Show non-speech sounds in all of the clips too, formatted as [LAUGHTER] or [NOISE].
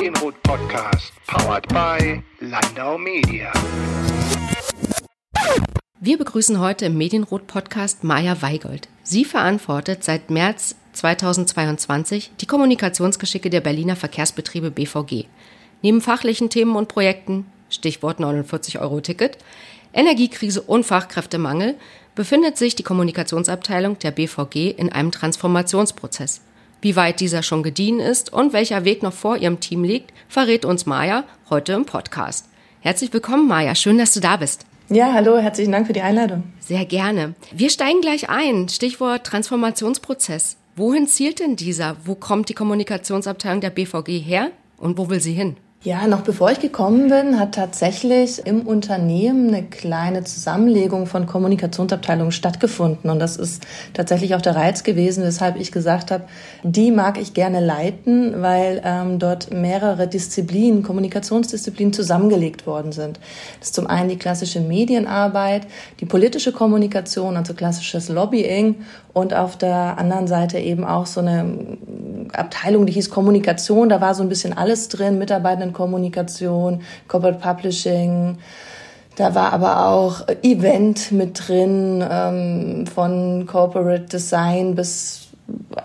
Medienrot Podcast, powered by Landau Media. Wir begrüßen heute im Medienrot Podcast Maja Weigold. Sie verantwortet seit März 2022 die Kommunikationsgeschicke der Berliner Verkehrsbetriebe BVG. Neben fachlichen Themen und Projekten, Stichwort 49-Euro-Ticket, Energiekrise und Fachkräftemangel, befindet sich die Kommunikationsabteilung der BVG in einem Transformationsprozess. Wie weit dieser schon gediehen ist und welcher Weg noch vor ihrem Team liegt, verrät uns Maja heute im Podcast. Herzlich willkommen, Maja. Schön, dass du da bist. Ja, hallo, herzlichen Dank für die Einladung. Sehr gerne. Wir steigen gleich ein. Stichwort Transformationsprozess. Wohin zielt denn dieser? Wo kommt die Kommunikationsabteilung der BVG her und wo will sie hin? Ja, noch bevor ich gekommen bin, hat tatsächlich im Unternehmen eine kleine Zusammenlegung von Kommunikationsabteilungen stattgefunden. Und das ist tatsächlich auch der Reiz gewesen, weshalb ich gesagt habe, die mag ich gerne leiten, weil ähm, dort mehrere Disziplinen, Kommunikationsdisziplinen zusammengelegt worden sind. Das ist zum einen die klassische Medienarbeit, die politische Kommunikation, also klassisches Lobbying und auf der anderen Seite eben auch so eine Abteilung, die hieß Kommunikation. Da war so ein bisschen alles drin, Mitarbeitenden Kommunikation, Corporate Publishing. Da war aber auch Event mit drin, ähm, von Corporate Design bis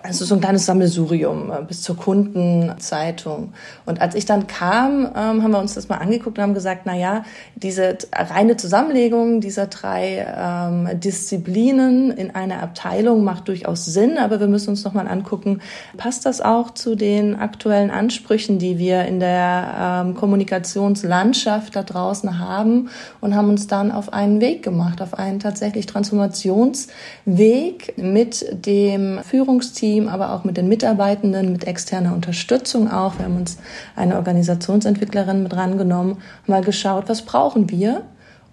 also so ein kleines Sammelsurium äh, bis zur Kundenzeitung. Und als ich dann kam, ähm, haben wir uns das mal angeguckt und haben gesagt, na ja, diese reine Zusammenlegung dieser drei ähm, Disziplinen in einer Abteilung macht durchaus Sinn, aber wir müssen uns noch mal angucken, passt das auch zu den aktuellen Ansprüchen, die wir in der ähm, Kommunikationslandschaft da draußen haben und haben uns dann auf einen Weg gemacht, auf einen tatsächlich Transformationsweg mit dem Führungs Führungsteam, aber auch mit den Mitarbeitenden, mit externer Unterstützung auch. Wir haben uns eine Organisationsentwicklerin mit rangenommen, mal geschaut, was brauchen wir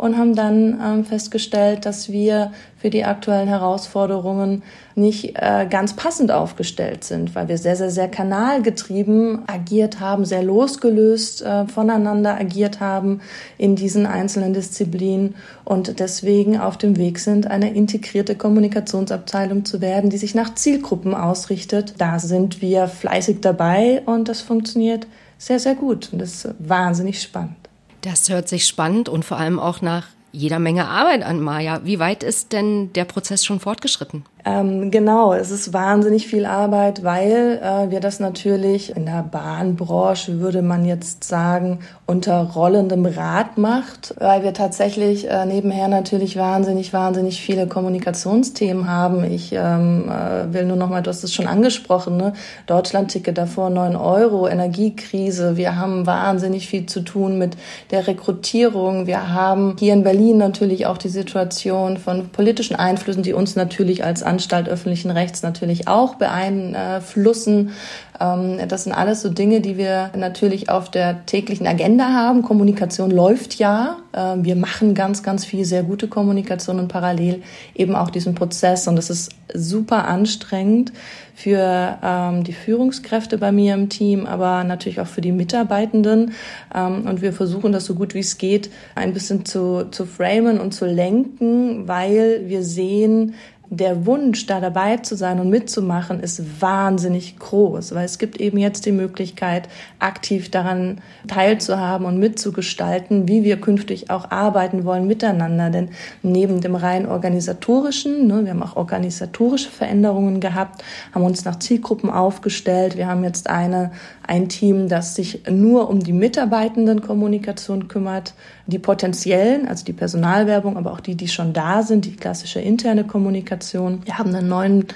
und haben dann ähm, festgestellt, dass wir für die aktuellen Herausforderungen nicht äh, ganz passend aufgestellt sind, weil wir sehr, sehr, sehr kanalgetrieben agiert haben, sehr losgelöst äh, voneinander agiert haben in diesen einzelnen Disziplinen und deswegen auf dem Weg sind, eine integrierte Kommunikationsabteilung zu werden, die sich nach Zielgruppen ausrichtet. Da sind wir fleißig dabei und das funktioniert sehr, sehr gut und das ist wahnsinnig spannend. Das hört sich spannend und vor allem auch nach jeder Menge Arbeit an, Maja. Wie weit ist denn der Prozess schon fortgeschritten? Ähm, genau, es ist wahnsinnig viel Arbeit, weil äh, wir das natürlich in der Bahnbranche, würde man jetzt sagen, unter rollendem Rad macht, weil wir tatsächlich äh, nebenher natürlich wahnsinnig, wahnsinnig viele Kommunikationsthemen haben. Ich ähm, äh, will nur noch mal, du hast es schon angesprochen, ne? Deutschlandticket davor 9 Euro, Energiekrise. Wir haben wahnsinnig viel zu tun mit der Rekrutierung. Wir haben hier in Berlin natürlich auch die Situation von politischen Einflüssen, die uns natürlich als Anstalt öffentlichen Rechts natürlich auch beeinflussen. Ähm, das sind alles so Dinge, die wir natürlich auf der täglichen Agenda haben. Kommunikation läuft ja. Ähm, wir machen ganz, ganz viel sehr gute Kommunikation und parallel eben auch diesen Prozess. Und das ist super anstrengend für ähm, die Führungskräfte bei mir im Team, aber natürlich auch für die Mitarbeitenden. und wir versuchen das so gut wie es geht ein bisschen zu, zu framen und zu lenken, weil wir sehen, der Wunsch, da dabei zu sein und mitzumachen, ist wahnsinnig groß, weil es gibt eben jetzt die Möglichkeit, aktiv daran teilzuhaben und mitzugestalten, wie wir künftig auch arbeiten wollen miteinander. Denn neben dem rein organisatorischen, ne, wir haben auch organisatorische Veränderungen gehabt, haben uns nach Zielgruppen aufgestellt. Wir haben jetzt eine, ein Team, das sich nur um die Mitarbeitendenkommunikation kümmert, die potenziellen, also die Personalwerbung, aber auch die, die schon da sind, die klassische interne Kommunikation. Wir haben einen neuen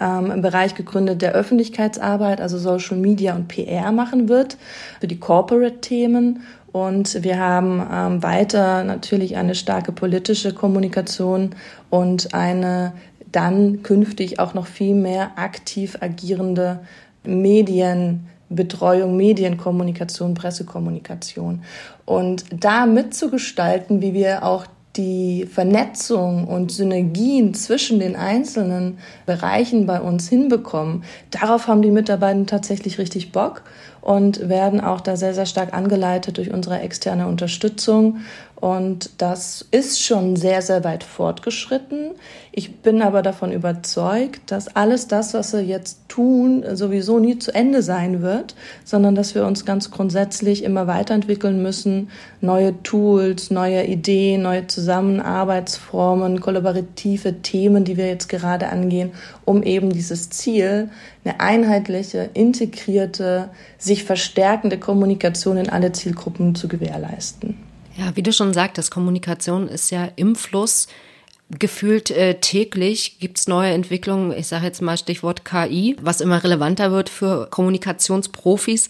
ähm, Bereich gegründet, der Öffentlichkeitsarbeit, also Social Media und PR machen wird, für die Corporate-Themen. Und wir haben ähm, weiter natürlich eine starke politische Kommunikation und eine dann künftig auch noch viel mehr aktiv agierende Medien, Betreuung, Medienkommunikation, Pressekommunikation. Und da mitzugestalten, wie wir auch die Vernetzung und Synergien zwischen den einzelnen Bereichen bei uns hinbekommen, darauf haben die Mitarbeiter tatsächlich richtig Bock und werden auch da sehr, sehr stark angeleitet durch unsere externe Unterstützung Und das ist schon sehr, sehr weit fortgeschritten. Ich bin aber davon überzeugt, dass alles das, was wir jetzt tun, sowieso nie zu Ende sein wird, sondern dass wir uns ganz grundsätzlich immer weiterentwickeln müssen, neue Tools, neue Ideen, neue Zusammenarbeitsformen, kollaborative Themen, die wir jetzt gerade angehen, um eben dieses Ziel, eine einheitliche, integrierte, sich verstärkende Kommunikation in alle Zielgruppen zu gewährleisten. Ja, wie du schon sagtest, Kommunikation ist ja im Fluss. Gefühlt äh, täglich gibt's neue Entwicklungen. Ich sage jetzt mal Stichwort KI, was immer relevanter wird für Kommunikationsprofis.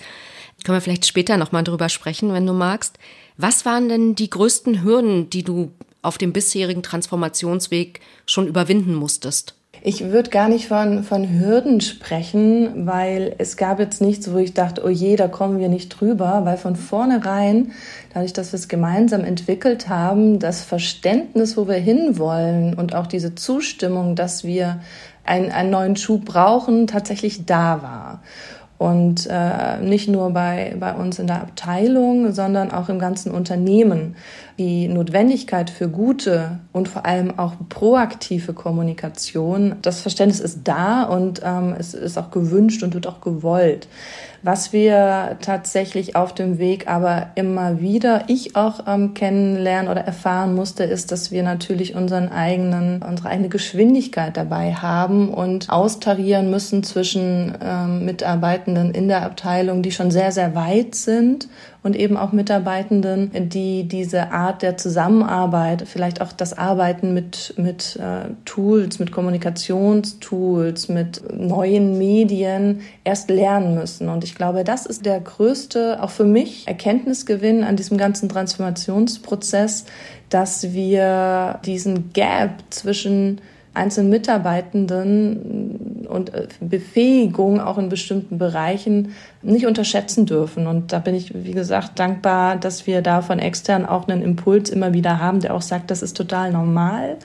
Können wir vielleicht später nochmal drüber sprechen, wenn du magst. Was waren denn die größten Hürden, die du auf dem bisherigen Transformationsweg schon überwinden musstest? Ich würde gar nicht von, von Hürden sprechen, weil es gab jetzt nichts, wo ich dachte, oh je, da kommen wir nicht drüber, weil von vornherein, dadurch, dass wir es gemeinsam entwickelt haben, das Verständnis, wo wir hinwollen und auch diese Zustimmung, dass wir einen, einen neuen Schub brauchen, tatsächlich da war. Und äh, nicht nur bei, bei uns in der Abteilung, sondern auch im ganzen Unternehmen. Die Notwendigkeit für gute und vor allem auch proaktive Kommunikation, das Verständnis ist da und ähm, es ist auch gewünscht und wird auch gewollt. Was wir tatsächlich auf dem Weg aber immer wieder, ich auch ähm, kennenlernen oder erfahren musste, ist, dass wir natürlich unseren eigenen, unsere eigene Geschwindigkeit dabei haben und austarieren müssen zwischen ähm, Mitarbeitenden in der Abteilung, die schon sehr, sehr weit sind und eben auch Mitarbeitenden, die diese Art der Zusammenarbeit, vielleicht auch das Arbeiten mit, mit äh, Tools, mit Kommunikationstools, mit neuen Medien erst lernen müssen. Und ich glaube, das ist der größte, auch für mich, Erkenntnisgewinn an diesem ganzen Transformationsprozess, dass wir diesen Gap zwischen einzelnen Mitarbeitenden und äh, Befähigung auch in bestimmten Bereichen nicht unterschätzen dürfen. Und da bin ich, wie gesagt, dankbar, dass wir da von extern auch einen Impuls immer wieder haben, der auch sagt, das ist total normal.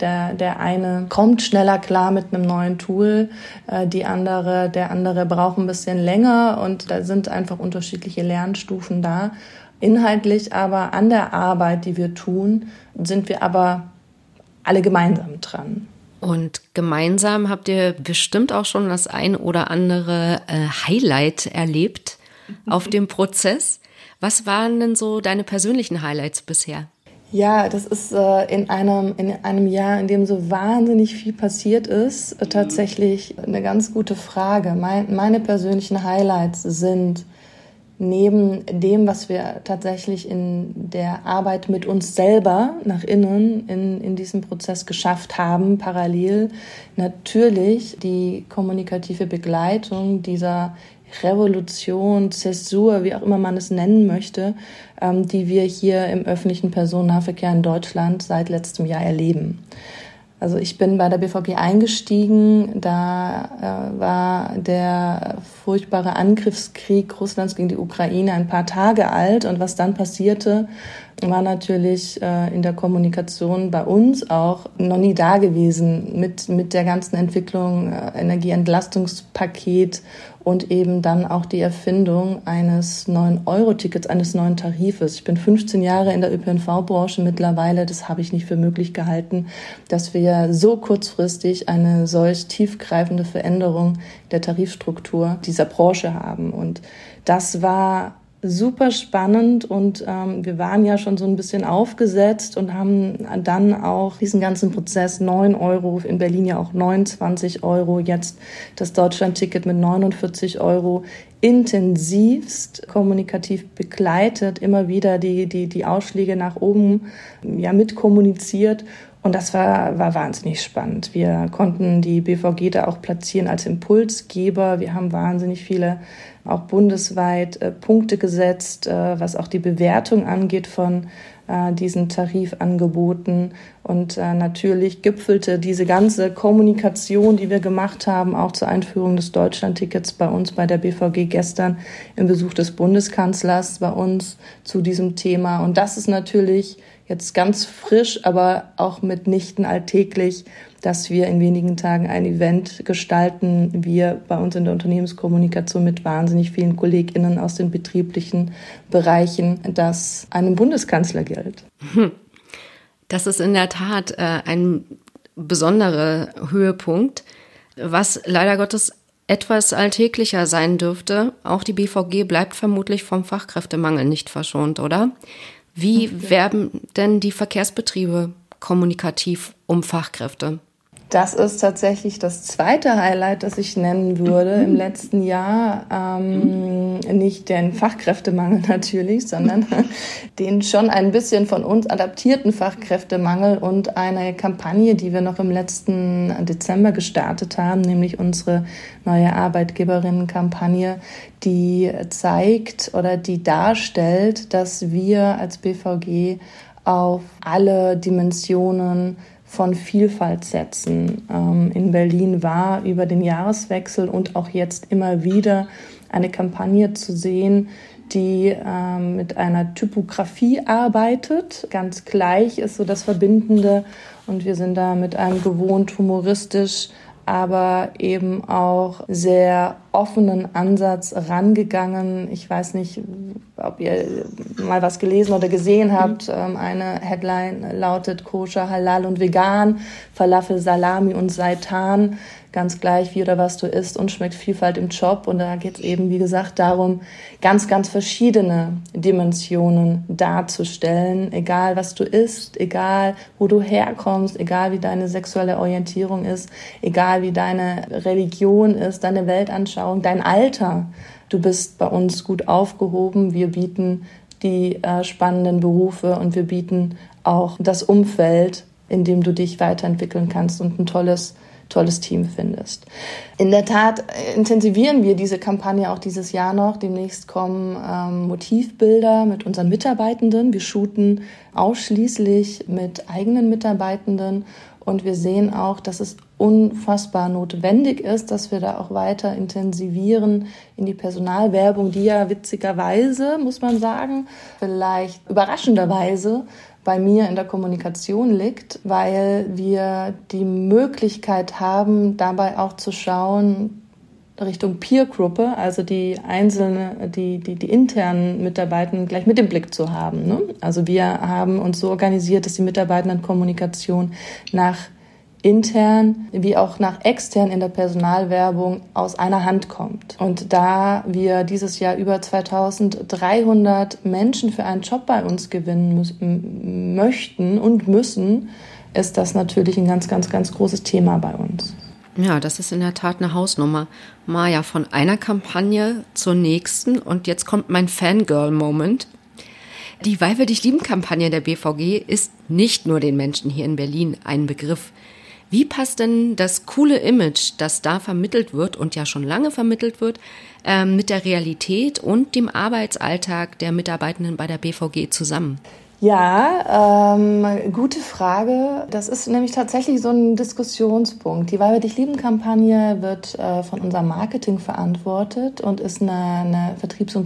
Der, der eine kommt schneller klar mit einem neuen Tool, äh, die andere, der andere braucht ein bisschen länger und da sind einfach unterschiedliche Lernstufen da. Inhaltlich aber an der Arbeit, die wir tun, sind wir aber alle gemeinsam dran. Und gemeinsam habt ihr bestimmt auch schon das ein oder andere äh, Highlight erlebt auf dem Prozess. Was waren denn so deine persönlichen Highlights bisher? Ja, das ist äh, in, einem, in einem Jahr, in dem so wahnsinnig viel passiert ist, äh, tatsächlich eine ganz gute Frage. Mein, meine persönlichen Highlights sind neben dem, was wir tatsächlich in der Arbeit mit uns selber nach innen in, in diesem Prozess geschafft haben, parallel natürlich die kommunikative Begleitung dieser Revolution, Zäsur, wie auch immer man es nennen möchte, ähm, die wir hier im öffentlichen Personennahverkehr in Deutschland seit letztem Jahr erleben. Also ich bin bei der BVG eingestiegen, da äh, war der furchtbare Angriffskrieg Russlands gegen die Ukraine ein paar Tage alt. Und was dann passierte, war natürlich äh, in der Kommunikation bei uns auch noch nie da gewesen mit, mit der ganzen Entwicklung äh, Energieentlastungspaket und eben dann auch die Erfindung eines neuen Euro-Tickets, eines neuen Tarifes. Ich bin 15 Jahre in der ÖPNV-Branche mittlerweile. Das habe ich nicht für möglich gehalten, dass wir so kurzfristig eine solch tiefgreifende Veränderung der Tarifstruktur dieser Branche haben. Und das war super spannend und ähm, wir waren ja schon so ein bisschen aufgesetzt und haben dann auch diesen ganzen Prozess 9 Euro, in Berlin ja auch 29 Euro, jetzt das Deutschland-Ticket mit 49 Euro intensivst kommunikativ begleitet, immer wieder die, die, die Ausschläge nach oben ja mit kommuniziert und das war, war wahnsinnig spannend. Wir konnten die BVG da auch platzieren als Impulsgeber. Wir haben wahnsinnig viele auch bundesweit äh, Punkte gesetzt, äh, was auch die Bewertung angeht von äh, diesen Tarifangeboten Und äh, natürlich gipfelte diese ganze Kommunikation, die wir gemacht haben, auch zur Einführung des Deutschlandtickets bei uns bei der BVG gestern im Besuch des Bundeskanzlers bei uns zu diesem Thema. Und das ist natürlich jetzt ganz frisch, aber auch mitnichten alltäglich, dass wir in wenigen Tagen ein Event gestalten. Wir bei uns in der Unternehmenskommunikation mit wahnsinnig vielen KollegInnen aus den betrieblichen Bereichen, das einem Bundeskanzler gilt. Hm. Das ist in der Tat äh, ein besonderer Höhepunkt, was leider Gottes etwas alltäglicher sein dürfte. Auch die BVG bleibt vermutlich vom Fachkräftemangel nicht verschont, oder? Wie okay. werben denn die Verkehrsbetriebe kommunikativ um Fachkräfte? Das ist tatsächlich das zweite Highlight, das ich nennen würde im letzten Jahr. Ähm, nicht den Fachkräftemangel [LAUGHS] natürlich, sondern [LAUGHS] den schon ein bisschen von uns adaptierten Fachkräftemangel und eine Kampagne, die wir noch im letzten Dezember gestartet haben, nämlich unsere neue Arbeitgeberinnenkampagne, die zeigt oder die darstellt, dass wir als BVG auf alle Dimensionen von Vielfalt setzen. Ähm, in Berlin war über den Jahreswechsel und auch jetzt immer wieder eine Kampagne zu sehen, die ähm, mit einer Typografie arbeitet. Ganz gleich ist so das Verbindende und wir sind da mit einem gewohnt humoristisch aber eben auch sehr offenen Ansatz rangegangen. Ich weiß nicht, ob ihr mal was gelesen oder gesehen habt. Mhm. Eine Headline lautet Koscher, Halal und Vegan, Falafel, Salami und Seitan ganz gleich, wie oder was du isst und schmeckt Vielfalt im Job. Und da geht es eben, wie gesagt, darum, ganz, ganz verschiedene Dimensionen darzustellen, egal was du isst, egal wo du herkommst, egal wie deine sexuelle Orientierung ist, egal wie deine Religion ist, deine Weltanschauung, dein Alter. Du bist bei uns gut aufgehoben. Wir bieten die äh, spannenden Berufe und wir bieten auch das Umfeld, in dem du dich weiterentwickeln kannst und ein tolles tolles Team findest. In der Tat intensivieren wir diese Kampagne auch dieses Jahr noch. Demnächst kommen ähm, Motivbilder mit unseren Mitarbeitenden. Wir shooten ausschließlich mit eigenen Mitarbeitenden und wir sehen auch, dass es unfassbar notwendig ist, dass wir da auch weiter intensivieren in die Personalwerbung, die ja witzigerweise, muss man sagen, vielleicht überraschenderweise bei mir in der Kommunikation liegt, weil wir die Möglichkeit haben, dabei auch zu schauen, Richtung Peer-Gruppe, also die einzelne, die, die, die internen Mitarbeitenden gleich mit im Blick zu haben. Ne? Also wir haben uns so organisiert, dass die Mitarbeitendenkommunikation nach intern wie auch nach extern in der Personalwerbung aus einer Hand kommt. Und da wir dieses Jahr über 2300 Menschen für einen Job bei uns gewinnen möchten und müssen, ist das natürlich ein ganz, ganz, ganz großes Thema bei uns. Ja, das ist in der Tat eine Hausnummer. Maja, von einer Kampagne zur nächsten und jetzt kommt mein Fangirl-Moment. Die Weil wir dich lieben Kampagne der BVG ist nicht nur den Menschen hier in Berlin ein Begriff. Wie passt denn das coole Image, das da vermittelt wird und ja schon lange vermittelt wird, äh, mit der Realität und dem Arbeitsalltag der Mitarbeitenden bei der BVG zusammen? Ja, ähm, gute Frage. Das ist nämlich tatsächlich so ein Diskussionspunkt. Die Weil wir dich lieben Kampagne wird äh, von unserem Marketing verantwortet und ist eine, eine Vertriebs- und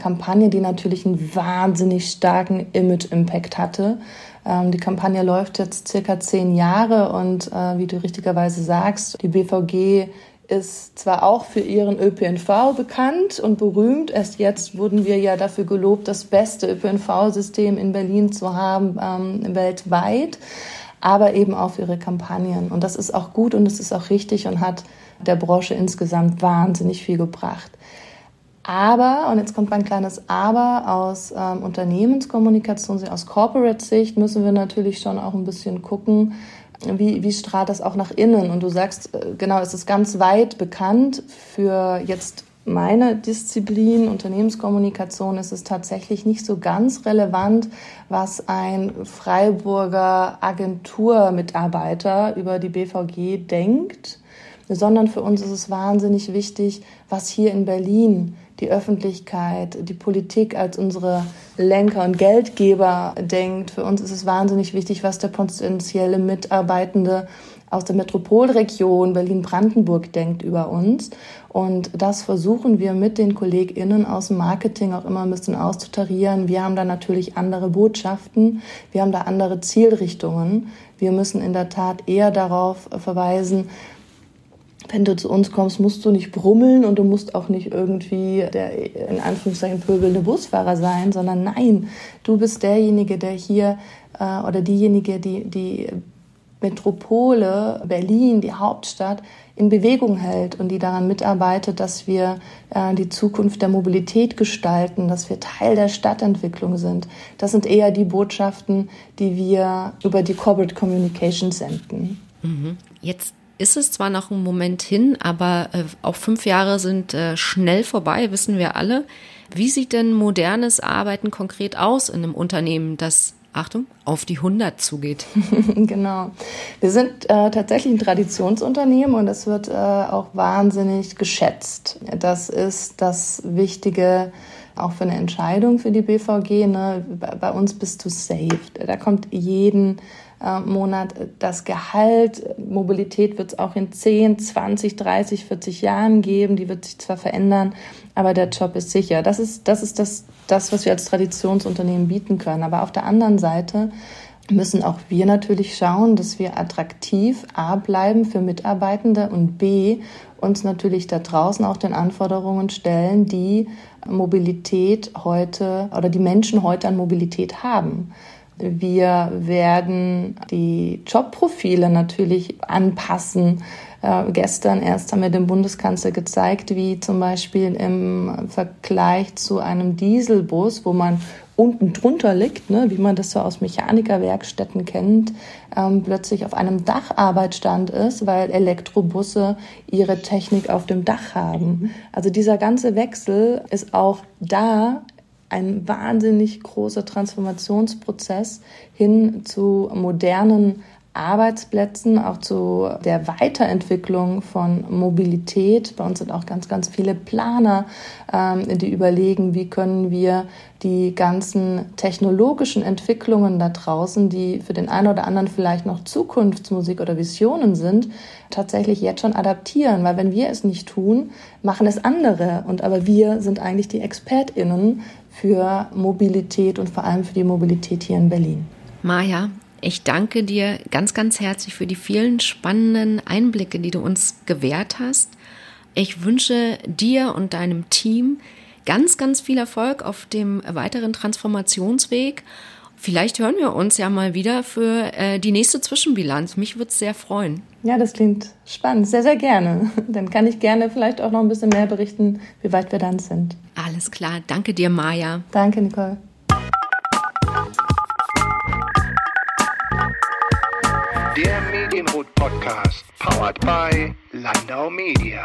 Kundenkampagne, die natürlich einen wahnsinnig starken Image-Impact hatte ähm, die Kampagne läuft jetzt circa zehn Jahre und äh, wie du richtigerweise sagst, die BVG ist zwar auch für ihren ÖPNV bekannt und berühmt. Erst jetzt wurden wir ja dafür gelobt, das beste ÖPNV-System in Berlin zu haben ähm, weltweit, aber eben auch für ihre Kampagnen. Und das ist auch gut und es ist auch richtig und hat der Branche insgesamt wahnsinnig viel gebracht. Aber, und jetzt kommt mein kleines Aber, aus ähm, Unternehmenskommunikation, aus Corporate-Sicht müssen wir natürlich schon auch ein bisschen gucken, wie, wie strahlt das auch nach innen. Und du sagst, äh, genau, es ist ganz weit bekannt für jetzt meine Disziplin, Unternehmenskommunikation, ist es tatsächlich nicht so ganz relevant, was ein Freiburger Agenturmitarbeiter über die BVG denkt sondern für uns ist es wahnsinnig wichtig, was hier in Berlin die Öffentlichkeit, die Politik als unsere Lenker und Geldgeber denkt. Für uns ist es wahnsinnig wichtig, was der potenzielle Mitarbeitende aus der Metropolregion Berlin-Brandenburg denkt über uns. Und das versuchen wir mit den KollegInnen aus dem Marketing auch immer ein bisschen auszutarieren. Wir haben da natürlich andere Botschaften, wir haben da andere Zielrichtungen. Wir müssen in der Tat eher darauf verweisen, wenn du zu uns kommst, musst du nicht brummeln und du musst auch nicht irgendwie der in Anführungszeichen pöbelnde Busfahrer sein, sondern nein, du bist derjenige, der hier äh, oder diejenige, die die Metropole Berlin, die Hauptstadt, in Bewegung hält und die daran mitarbeitet, dass wir äh, die Zukunft der Mobilität gestalten, dass wir Teil der Stadtentwicklung sind. Das sind eher die Botschaften, die wir über die Corporate Communication senden. Mhm. Jetzt ist es zwar noch ein Moment hin, aber äh, auch fünf Jahre sind äh, schnell vorbei, wissen wir alle. Wie sieht denn modernes Arbeiten konkret aus in einem Unternehmen, das Achtung, auf die 100 zugeht. [LAUGHS] [LAUGHS] genau. Wir sind äh, tatsächlich ein Traditionsunternehmen und das wird äh, auch wahnsinnig geschätzt. Das ist das Wichtige auch für eine Entscheidung für die BVG. Ne? Bei uns bist du safe. Da kommt jeden äh, Monat das Gehalt. Mobilität wird es auch in 10, 20, 30, 40 Jahren geben. Die wird sich zwar verändern, aber der Job ist sicher. Das ist, das, ist das, das, was wir als Traditionsunternehmen bieten können. Aber auf der anderen Seite müssen auch wir natürlich schauen, dass wir attraktiv A bleiben für Mitarbeitende und B uns natürlich da draußen auch den Anforderungen stellen, die Mobilität heute oder die Menschen heute an Mobilität haben. Wir werden die Jobprofile natürlich anpassen. Äh, gestern erst haben wir dem Bundeskanzler gezeigt, wie zum Beispiel im Vergleich zu einem Dieselbus, wo man unten drunter liegt, ne, wie man das so aus Mechanikerwerkstätten kennt, ähm, plötzlich auf einem Dacharbeitsstand ist, weil Elektrobusse ihre Technik auf dem Dach haben. Also dieser ganze Wechsel ist auch da ein wahnsinnig großer Transformationsprozess hin zu modernen Arbeitsplätzen, auch zu der Weiterentwicklung von Mobilität. Bei uns sind auch ganz, ganz viele Planer, ähm, die überlegen, wie können wir die ganzen technologischen Entwicklungen da draußen, die für den einen oder anderen vielleicht noch Zukunftsmusik oder Visionen sind, tatsächlich jetzt schon adaptieren. Weil wenn wir es nicht tun, machen es andere. Und aber wir sind eigentlich die ExpertInnen für Mobilität und vor allem für die Mobilität hier in Berlin. Maja, ich danke dir ganz, ganz herzlich für die vielen spannenden Einblicke, die du uns gewährt hast. Ich wünsche dir und deinem Team ganz, ganz viel Erfolg auf dem weiteren Transformationsweg. Vielleicht hören wir uns ja mal wieder für äh, die nächste Zwischenbilanz. Mich würde es sehr freuen. Ja, das klingt spannend. Sehr, sehr gerne. [LAUGHS] Dann kann ich gerne vielleicht auch noch ein bisschen mehr berichten, wie weit wir dann sind. Alles klar. Danke dir, Maja. Danke, Nicole. Der Medienrot Podcast, powered by Landau Media.